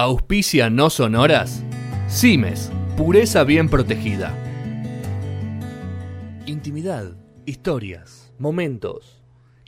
Auspicia no sonoras. Cimes, pureza bien protegida. Intimidad, historias, momentos,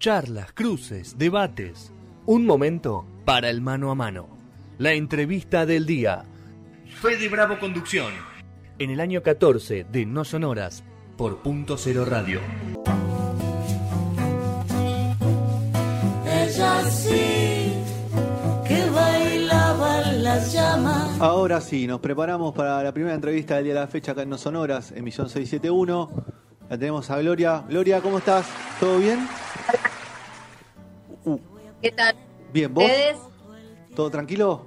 charlas, cruces, debates. Un momento para el mano a mano. La entrevista del día. Fede Bravo Conducción. En el año 14 de No Sonoras por Punto Cero Radio. Ella sí las llamas. Ahora sí, nos preparamos para la primera entrevista del día de la fecha acá en No Sonoras, emisión 671. La tenemos a Gloria. Gloria, ¿cómo estás? ¿Todo bien? Uh, ¿Qué tal? bien, ¿vos? ¿Ustedes? ¿Todo tranquilo?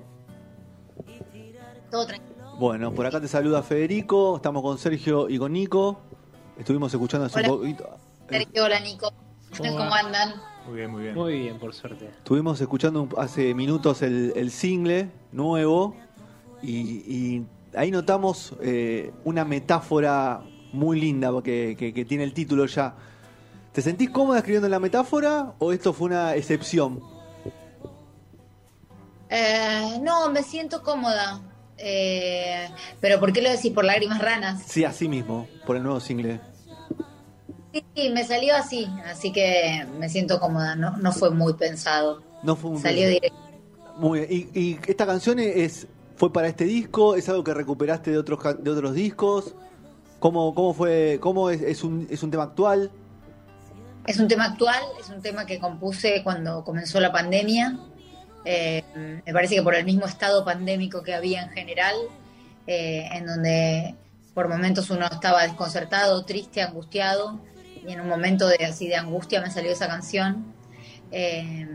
Todo tranquilo. Bueno, por acá te saluda Federico, estamos con Sergio y con Nico. Estuvimos escuchando hace Hola. un poquito. Sergio, hola Nico. ¿Cómo andan? Muy bien, muy bien. Muy bien, por suerte. Estuvimos escuchando hace minutos el, el single nuevo y, y ahí notamos eh, una metáfora muy linda que, que- que tiene el título ya. ¿Te sentís cómoda escribiendo la metáfora o esto fue una excepción? Eh, no, me siento cómoda. Eh, pero ¿por qué lo decís? ¿Por lágrimas ranas? Sí, así mismo, por el nuevo single. Sí, me salió así, así que me siento cómoda. No, no fue muy pensado. No fue un Salió directo. Muy bien. ¿Y, y esta canción es fue para este disco? ¿Es algo que recuperaste de otros de otros discos? ¿Cómo, cómo fue? ¿Cómo es, es un, es un tema actual? Es un tema actual, es un tema que compuse cuando comenzó la pandemia. Eh, me parece que por el mismo estado pandémico que había en general, eh, en donde por momentos uno estaba desconcertado, triste, angustiado, y en un momento de así de angustia me salió esa canción. Eh,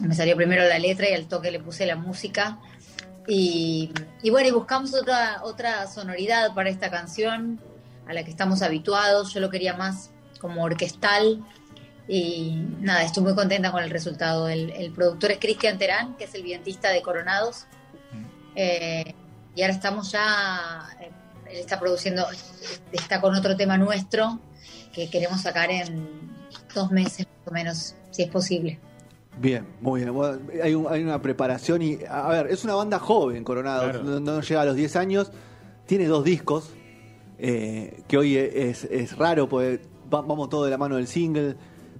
me salió primero la letra y al toque le puse la música. Y, y bueno, y buscamos otra, otra sonoridad para esta canción a la que estamos habituados. Yo lo quería más como orquestal. Y nada, estoy muy contenta con el resultado. El, el productor es Cristian Terán, que es el vientista de Coronados. Eh, y ahora estamos ya, eh, él está produciendo, está con otro tema nuestro que queremos sacar en dos meses más o menos, si es posible. Bien, muy bien. Bueno, hay, un- hay una preparación y, a ver, es una banda joven, Coronado, Claro. no, no llega a los 10 años, tiene dos discos, eh, que hoy es, es raro, porque va- vamos todo de la mano del single.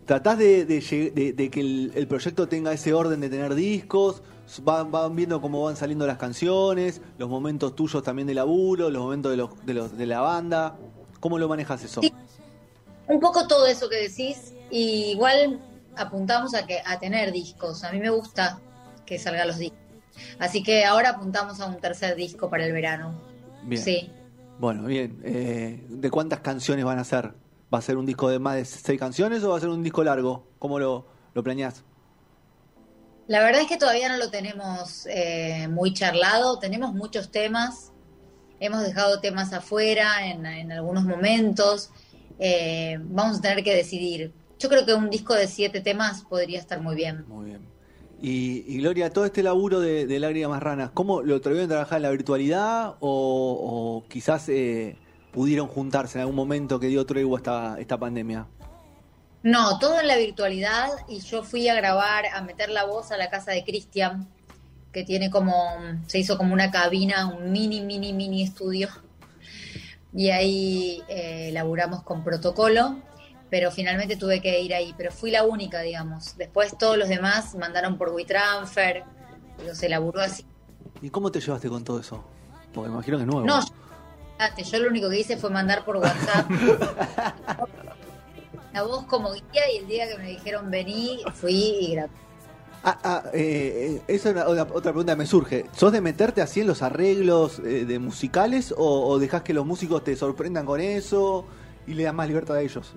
¿Tratás de, de lleg- de- de que el, el proyecto tenga ese orden de tener discos? Van, van viendo cómo van saliendo las canciones, los momentos tuyos también de laburo, los momentos de, los, de, los, de la banda. ¿Cómo lo manejas eso? Sí. Un poco todo eso que decís, y igual apuntamos a, que, a tener discos. A mí me gusta que salgan los discos. Así que ahora apuntamos a un tercer disco para el verano. Bien. Sí. Bueno, bien. Eh, ¿De cuántas canciones van a ser? ¿Va a ser un disco de más de seis canciones o va a ser un disco largo? ¿Cómo lo, lo planeás? La verdad es que todavía no lo tenemos eh, muy charlado, tenemos muchos temas, hemos dejado temas afuera en, en algunos momentos, Eh, vamos a tener que decidir. Yo creo que un disco de siete temas podría estar muy bien. Muy bien. Y, y Gloria, todo este laburo de, de Lágrimas Ranas, ¿cómo lo atrevieron a trabajar en la virtualidad o, o quizás eh, pudieron juntarse en algún momento que dio tregua esta, esta pandemia? No, todo en la virtualidad y yo fui a grabar, a meter la voz a la casa de Cristian, que tiene como, se hizo como una cabina, un mini, mini, mini estudio. Y ahí eh, laburamos con protocolo, pero finalmente tuve que ir ahí, pero fui la única, digamos. Después todos los demás mandaron por WeTransfer, digo, se laburó así. ¿Y cómo te llevaste con todo eso? Porque me imagino que es nuevo. No, yo, lo único que hice fue mandar por WhatsApp la voz como guía y el día que me dijeron vení, fui y. Ah, ah, eh, eh, esa es una- una- otra pregunta que me surge. ¿Sos de meterte así en los arreglos eh, de musicales o, o dejás que los músicos te sorprendan con eso y le das más libertad a ellos?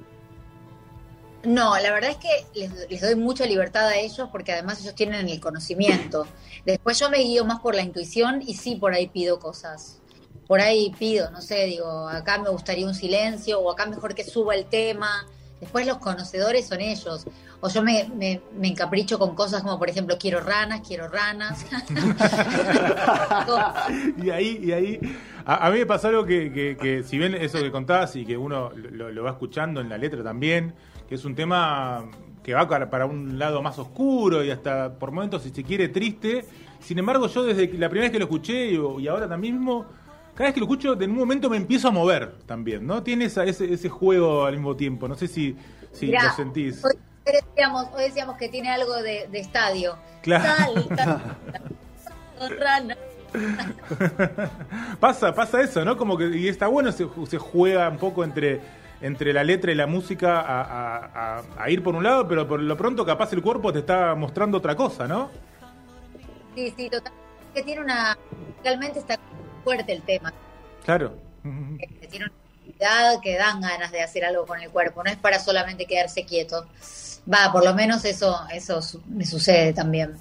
No, la verdad es que les, les doy mucha libertad a ellos porque además ellos tienen el conocimiento. Después yo me guío más por la intuición y sí por ahí pido cosas. Por ahí pido, no sé, digo, acá me gustaría un silencio o acá mejor que suba el tema. Después los conocedores son ellos. O yo me, me, me encapricho con cosas como, por ejemplo, quiero ranas, quiero ranas. y ahí, y ahí, a, a mí me pasó algo que, que, que si bien eso que contás y que uno lo, lo va escuchando en la letra también, que es un tema que va para un lado más oscuro y hasta por momentos, si se quiere, triste, Sin embargo, yo desde la primera vez que lo escuché y, ahora también mismo, cada vez que lo escucho, en un momento me empiezo a mover también, ¿no? Tiene ese, ese juego al mismo tiempo. No sé si, si lo sentís. Hoy decíamos, hoy decíamos que tiene algo de, estadio. Claro. pasa, pasa eso, ¿no? Como que y está bueno, se, se juega un poco entre entre la letra y la música a, ir por un lado, pero por lo pronto capaz el cuerpo te está mostrando otra cosa, ¿no? Sí, sí, totalmente. Que tiene una... Realmente está fuerte el tema. Claro. Que tiene una actividad que dan ganas de hacer algo con el cuerpo, no es para solamente quedarse quieto. Va, por lo menos eso, eso me sucede también.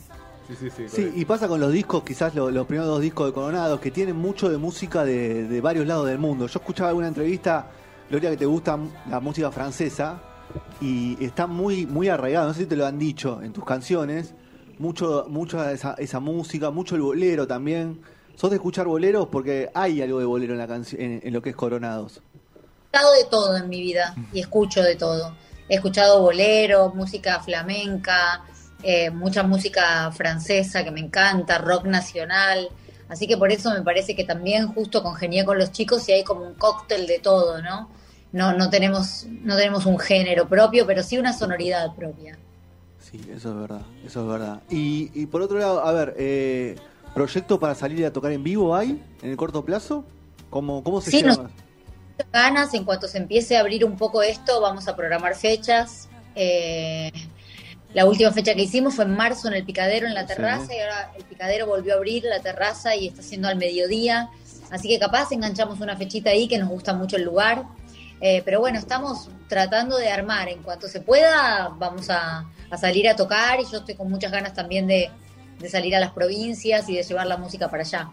Sí, sí, sí, sí, y pasa con los discos, quizás los, primeros dos discos de Coronados, que tienen mucho de música de, de varios lados del mundo. Yo escuchaba alguna entrevista Gloria, que te gusta la música francesa y está muy, muy arraigada, no sé si te lo han dicho en tus canciones, mucho, mucha esa, esa música, mucho el bolero también. ¿Sos de escuchar boleros? Porque hay algo de bolero en, la en, en lo que es Coronados. He escuchado de todo en mi vida y escucho de todo. He escuchado bolero, música flamenca, eh, mucha música francesa que me encanta, rock nacional. Así que por eso me parece que también justo congenié con los chicos y hay como un cóctel de todo, ¿no? no, no, tenemos, no tenemos un género propio, pero sí una sonoridad propia. Sí, eso es verdad, eso es verdad. Y, y por otro lado, a ver, eh, ¿proyecto para salir a tocar en vivo hay en el corto plazo? ¿Cómo, cómo se sí, llama? ganas, en cuanto se empiece a abrir un poco esto, vamos a programar fechas. Eh, la última fecha que hicimos fue en marzo en el Picadero, en la terraza, y ahora el Picadero volvió a abrir la terraza y está haciendo al mediodía. Así que capaz enganchamos una fechita ahí que nos gusta mucho el lugar. Eh, pero bueno, estamos tratando de armar. En cuanto se pueda, vamos a, salir a tocar y yo estoy con muchas ganas también de, salir a las provincias y de llevar la música para allá.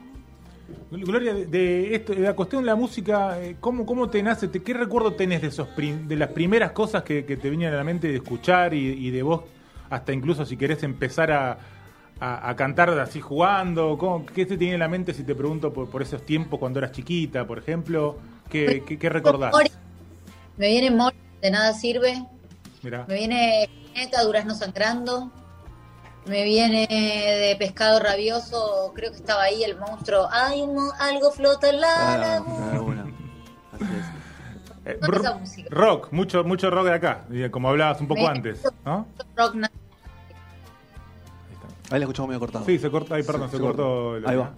Gloria, de, esto, de la cuestión de la música, eh, ¿cómo, cómo te nace? ¿Qué recuerdo tenés de, esos de las primeras cosas que, te venían a la mente de escuchar y, de vos, hasta incluso si querés empezar a, cantar así jugando? ¿Cómo, ¿Qué te tiene en la mente si te pregunto por, por esos tiempos cuando eras chiquita, por ejemplo? ¿Qué, qué, qué recordás? Me viene Mori, de nada sirve. Me viene Neta, Durazno Sangrando. Me viene de Pescado Rabioso, creo que estaba ahí el monstruo. Hay algo flota en la ah, eh, rock, mucho, mucho rock de acá, como hablabas un poco antes. ¿no? Rock Ahí la escuchamos medio cortado. Sí, se corta, ahí, perdón, se, cortó. ahí va.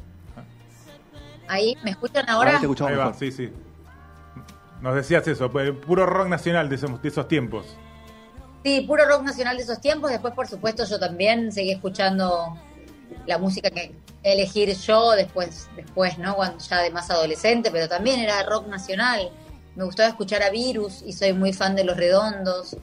Ahí, ¿me escuchan ahora? Ahí, te escuchamos ahí va, sí, sí. Nos decías eso, pues, puro rock nacional de esos, tiempos. Sí, puro rock nacional de esos tiempos. Después, por supuesto, yo también seguí escuchando la música que elegir yo después, después, ¿no? Cuando ya de más adolescente, pero también era rock nacional. Me gustaba escuchar a Virus y soy muy fan de Los Redondos.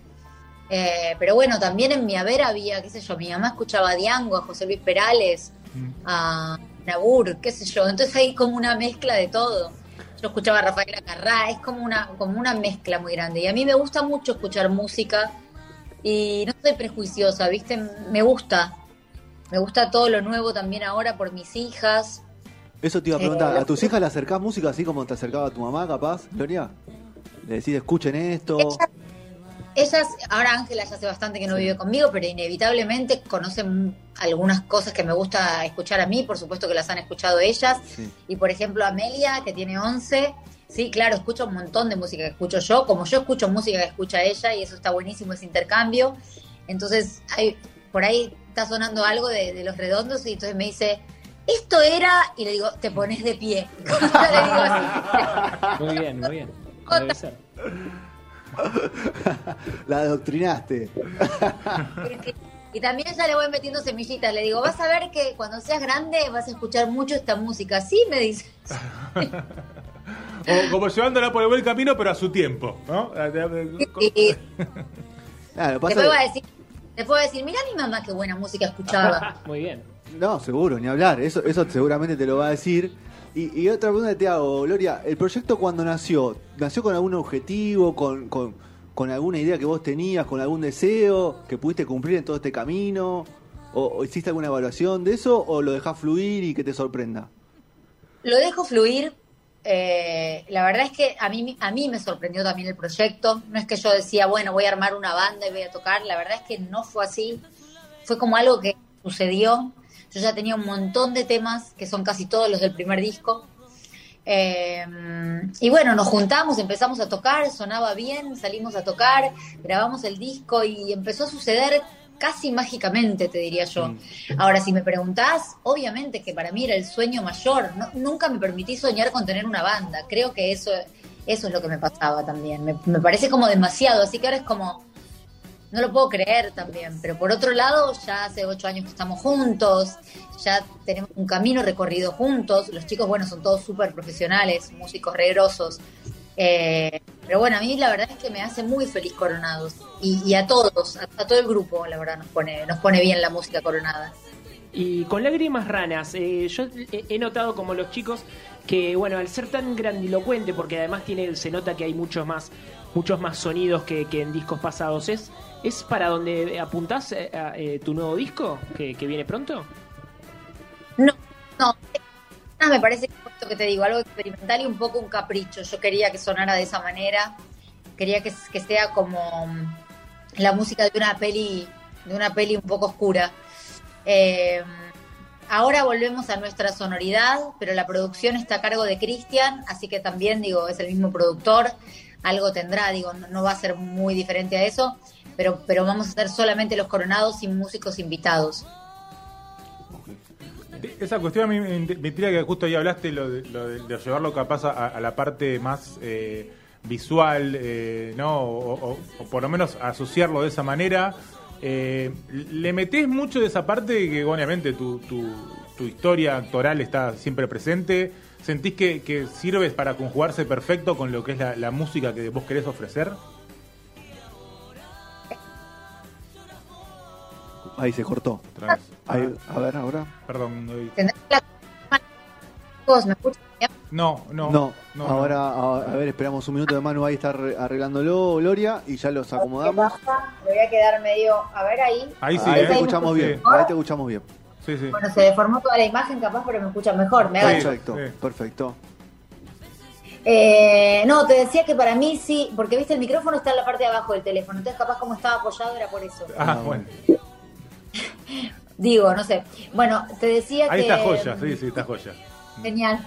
Eh, pero bueno, también en mi haber había, qué sé yo, mi mamá escuchaba a Diango, a José Luis Perales, mm. a Nabur, qué sé yo. Entonces hay como una mezcla de todo yo escuchaba a Rafael Acarrá, es como una, como una mezcla muy grande. Y a mí me gusta mucho escuchar música y no soy prejuiciosa, ¿viste? Me gusta. Me gusta todo lo nuevo también ahora por mis hijas. Eso te iba a preguntar, eh, ¿a tus hijas le acercás música así como te acercaba a tu mamá, capaz, Gloria? ¿Le decís, escuchen esto? Ellas, ahora Ángela ya hace bastante que no vive conmigo, pero inevitablemente conocen algunas cosas que me gusta escuchar a mí, por supuesto que las han escuchado ellas. Y por ejemplo, Amelia, que tiene 11, sí, claro, escucha un montón de música que escucho yo, como yo escucho música que escucha ella, y eso está buenísimo, ese intercambio. Entonces, hay, por ahí está sonando algo de, los redondos, y entonces me dice, esto era, y le digo, te pones de pie. Muy bien, muy bien. La adoctrinaste. Y también ya le voy metiendo semillitas. Le digo, vas a ver que cuando seas grande vas a escuchar mucho esta música. Sí, me dice. o como llevándola por el buen camino, pero a su tiempo, ¿no? Claro, Después voy a decir, puedo decir, mira mi mamá qué buena música escuchaba. Muy bien. No, seguro, ni hablar. Eso, eso seguramente te lo va a decir. Y, otra pregunta te hago, Gloria, ¿el proyecto cuando nació? ¿Nació con algún objetivo, con, con, alguna idea que vos tenías, con algún deseo que pudiste cumplir en todo este camino? ¿O, hiciste alguna evaluación de eso o lo dejás fluir y que te sorprenda? Lo dejo fluir. Eh, la verdad es que a mí, a mí me sorprendió también el proyecto. No es que yo decía, bueno, voy a armar una banda y voy a tocar. La verdad es que no fue así. Fue como algo que sucedió Yo ya tenía un montón de temas, que son casi todos los del primer disco. Eh, y bueno, nos juntamos, empezamos a tocar, sonaba bien, salimos a tocar, grabamos el disco y empezó a suceder casi mágicamente, te diría yo. Mm. Ahora, si me preguntás, obviamente que para mí era el sueño mayor. No- nunca me permití soñar con tener una banda. Creo que eso, eso es lo que me pasaba también. Me, me parece como demasiado, así que ahora es como, no lo puedo creer también. Pero por otro lado, ya hace ocho años que estamos juntos, ya tenemos un camino recorrido juntos. Los chicos, bueno, son todos súper profesionales, músicos regrosos. Eh, pero bueno, a mí la verdad es que me hace muy feliz Coronados. Y, y a todos, a, a todo el grupo, la verdad, nos pone, nos pone bien la música Coronada. Y con lágrimas ranas, eh, yo he notado como los chicos que, bueno, al ser tan grandilocuente, porque además tiene, se nota que hay muchos más, muchos más sonidos que, que en discos pasados, ¿es, es para donde apuntás eh, a, eh, tu nuevo disco que, que viene pronto? No, no. Ah, me parece que esto que te digo, algo experimental y un poco un capricho. Yo quería que sonara de esa manera. Quería que, que sea como mm, la música de una peli, de una peli un poco oscura. Eh, ahora volvemos a nuestra sonoridad, pero la producción está a cargo de Cristian, así que también digo, es el mismo productor. Algo tendrá, digo, no, no va a ser muy diferente a eso, pero, pero vamos a hacer solamente los coronados sin músicos invitados. Esa cuestión a mí me intriga que justo ahí hablaste lo de, lo de- de llevarlo capaz a, la parte más eh, visual, eh, ¿no? O, por lo menos asociarlo de esa manera. Eh, ¿Le metés mucho de esa parte que obviamente tu, tu, tu historia actoral está siempre presente? ¿Sentís que, sirves para conjugarse perfecto con lo que es la música que vos querés ofrecer? Ahí se cortó. Otra vez. Ahí, a ver, ahora. Perdón. no- ¿Tendrás la- Chicos, ¿Me escuchan bien? No, no. No, no, ahora, a, a ver, esperamos un minuto de Manu, ahí está arre- arreglándolo Gloria y ya los acomodamos. Voy a quedar medio. A ver ahí. Ahí sí, ahí ¿eh? te escuchamos Sí. bien, ahí te escuchamos bien. Sí, sí. Bueno, se deformó toda la imagen, capaz, pero me escuchan mejor. Me. Perfecto, sí. perfecto. Eh, no, te decía que para mí sí, porque viste, el micrófono está en la parte de abajo del teléfono. Entonces, capaz, como estaba apoyado, era por eso. Ah, bueno. Digo, no sé. Bueno, te decía Ahí que. está joya, sí, sí, está joya. Genial.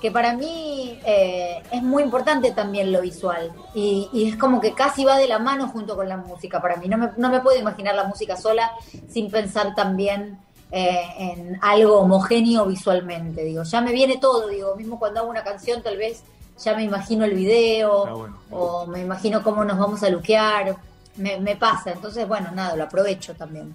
Que para mí eh, es muy importante también lo visual. Y, y es como que casi va de la mano junto con la música para mí. No me, no me puedo imaginar la música sola sin pensar también eh, en algo homogéneo visualmente. Digo, ya me viene todo. Digo, mismo cuando hago una canción, tal vez ya me imagino el video Ah, bueno. o me imagino cómo nos vamos a luquear. Me, me pasa. Entonces, bueno, nada, lo aprovecho también.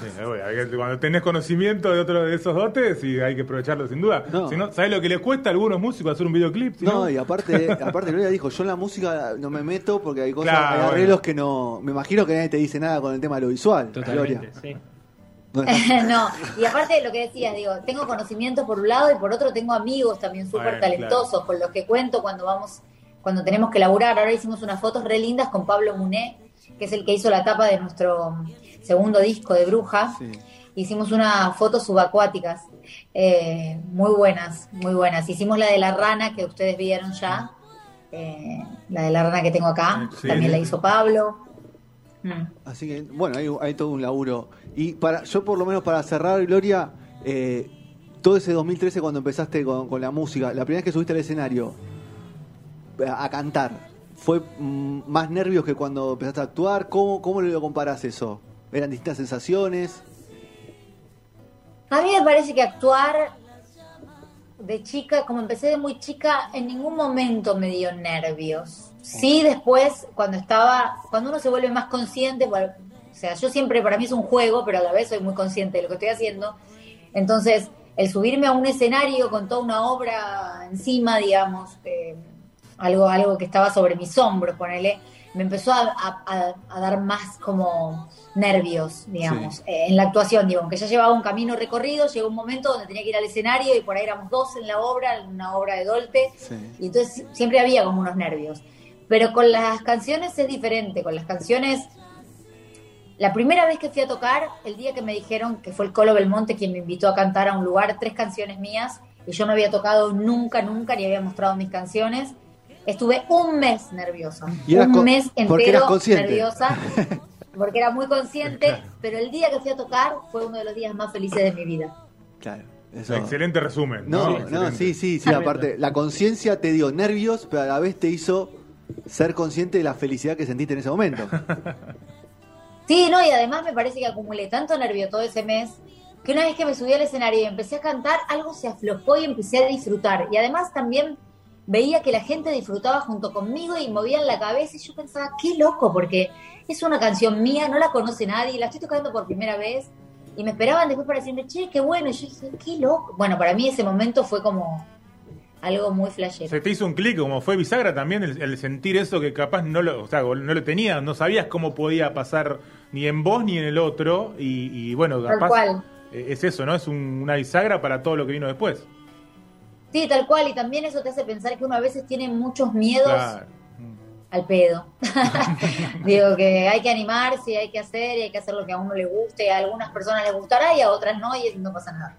Sí, bueno, hay que- cuando tenés conocimiento de otro de esos dotes, sí, hay que aprovecharlo sin duda. No. Si no, ¿sabés lo que le cuesta a algunos músicos hacer un videoclip? Si No, y aparte, aparte Gloria dijo, yo en la música no me meto porque hay cosas, Claro, hay bueno. que no. Me imagino que nadie te dice nada con el tema de lo visual, Totalmente, Gloria. sí. No y aparte de lo que decías, digo, tengo conocimientos por un lado y por otro tengo amigos también súper talentosos con los que cuento cuando vamos, cuando tenemos que laburar. Ahora hicimos unas fotos re lindas con Pablo Muné, que es el que hizo la tapa de nuestro segundo disco de Bruja. Sí. Hicimos unas fotos subacuáticas, eh, muy buenas, muy buenas. Hicimos la de la rana que ustedes vieron ya, eh, la de la rana que tengo acá, Sí. también la hizo Pablo. Mm. Así que, bueno, hay, hay todo un laburo. Y para yo, por lo menos, para cerrar, Gloria, eh, todo ese 2013 cuando empezaste con, con la música, la primera vez que subiste al escenario a, a cantar, ¿fue mm, más nervios que cuando empezaste a actuar? ¿Cómo, cómo lo comparás eso? ¿Eran distintas sensaciones? A mí me parece que actuar de chica, como empecé de muy chica, en ningún momento me dio nervios. Sí, después, cuando estaba, cuando uno se vuelve más consciente, bueno, o sea, yo siempre, para mí es un juego, pero a la vez soy muy consciente de lo que estoy haciendo. Entonces, el subirme a un escenario con toda una obra encima, digamos, eh, algo, algo que estaba sobre mis hombros, ponele, me empezó a, a- a- a dar más como nervios, digamos, Sí. eh, en la actuación, digo, aunque ya llevaba un camino recorrido, llegó un momento donde tenía que ir al escenario y por ahí éramos dos en la obra, en una obra de Dolpe, Sí. y entonces siempre había como unos nervios. Pero con las canciones es diferente, con las canciones... La primera vez que fui a tocar, el día que me dijeron que fue el Colo Belmonte quien me invitó a cantar a un lugar tres canciones mías, y yo no había tocado nunca, nunca, ni había mostrado mis canciones, estuve un mes nerviosa. Y eras un con- mes porque eras entero nerviosa. porque era muy consciente, pero el día que fui a tocar fue uno de los días más felices de mi vida. Claro. Eso. Excelente resumen. No, No, no, sí, sí, sí. Aparte, la conciencia te dio nervios, pero a la vez te hizo ser consciente de la felicidad que sentiste en ese momento. Sí, no, y además me parece que acumulé tanto nervio todo ese mes que una vez que me subí al escenario y empecé a cantar, algo se aflojó y empecé a disfrutar. Y además también veía que la gente disfrutaba junto conmigo y movían la cabeza y yo pensaba, qué loco, porque es una canción mía, no la conoce nadie, la estoy tocando por primera vez. Y me esperaban después para decirme, che, qué bueno. Y yo dije, qué loco. Bueno, para mí ese momento fue como algo muy flashero. Se te hizo un clic, como fue bisagra también, el, el sentir eso que capaz no lo, o sea, no lo tenías, no sabías cómo podía pasar ni en vos ni en el otro. Y, y bueno, Tal capaz cual. eh, es eso, ¿no? Es un- una bisagra para todo lo que vino después. Sí, tal cual. Y también eso te hace pensar que uno a veces tiene muchos miedos Claro. al pedo. Digo que hay que animarse, y hay que hacer, y hay que hacer lo que a uno le guste. A algunas personas les gustará y a otras no, y no pasa nada.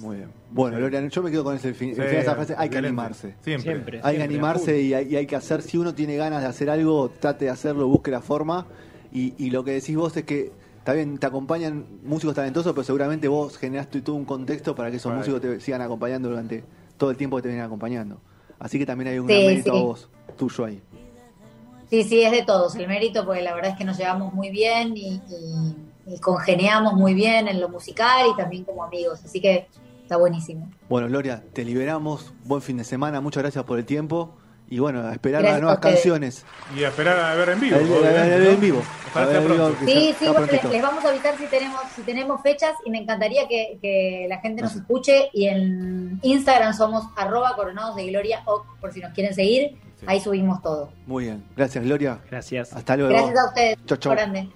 Muy bien. Bueno, Lorian, yo me quedo con ese fin, el final de esa frase. Hay que animarse. Siempre. Siempre. Hay que animarse y hay, y hay que hacer, si uno tiene ganas de hacer algo, trate de hacerlo, busque la forma. Y, y lo que decís vos es que, está bien, te acompañan músicos talentosos, pero seguramente vos generaste todo un contexto para que esos Right. músicos te sigan acompañando durante todo el tiempo que te vienen acompañando. Así que también hay un Sí, gran mérito sí. a vos, tuyo ahí. Sí, sí, es de todos el mérito, porque la verdad es que nos llevamos muy bien y, y- y congeniamos muy bien en lo musical y también como amigos. Así que está buenísimo. Bueno, Gloria, te liberamos. Buen fin de semana. Muchas gracias por el tiempo. Y bueno, a esperar Gracias las nuevas canciones. Y a esperar a ver en vivo. A ver, en vivo, pronto. que Sí, sí, les, les vamos a avisar si tenemos, si tenemos fechas y me encantaría que, que la gente nos escuche y en Instagram somos arroba coronados de gloria o por si nos quieren seguir, Sí. ahí subimos todo. Muy bien. Gracias, Gloria. Gracias. Hasta luego. Gracias a ustedes. Chau, chau. Grande.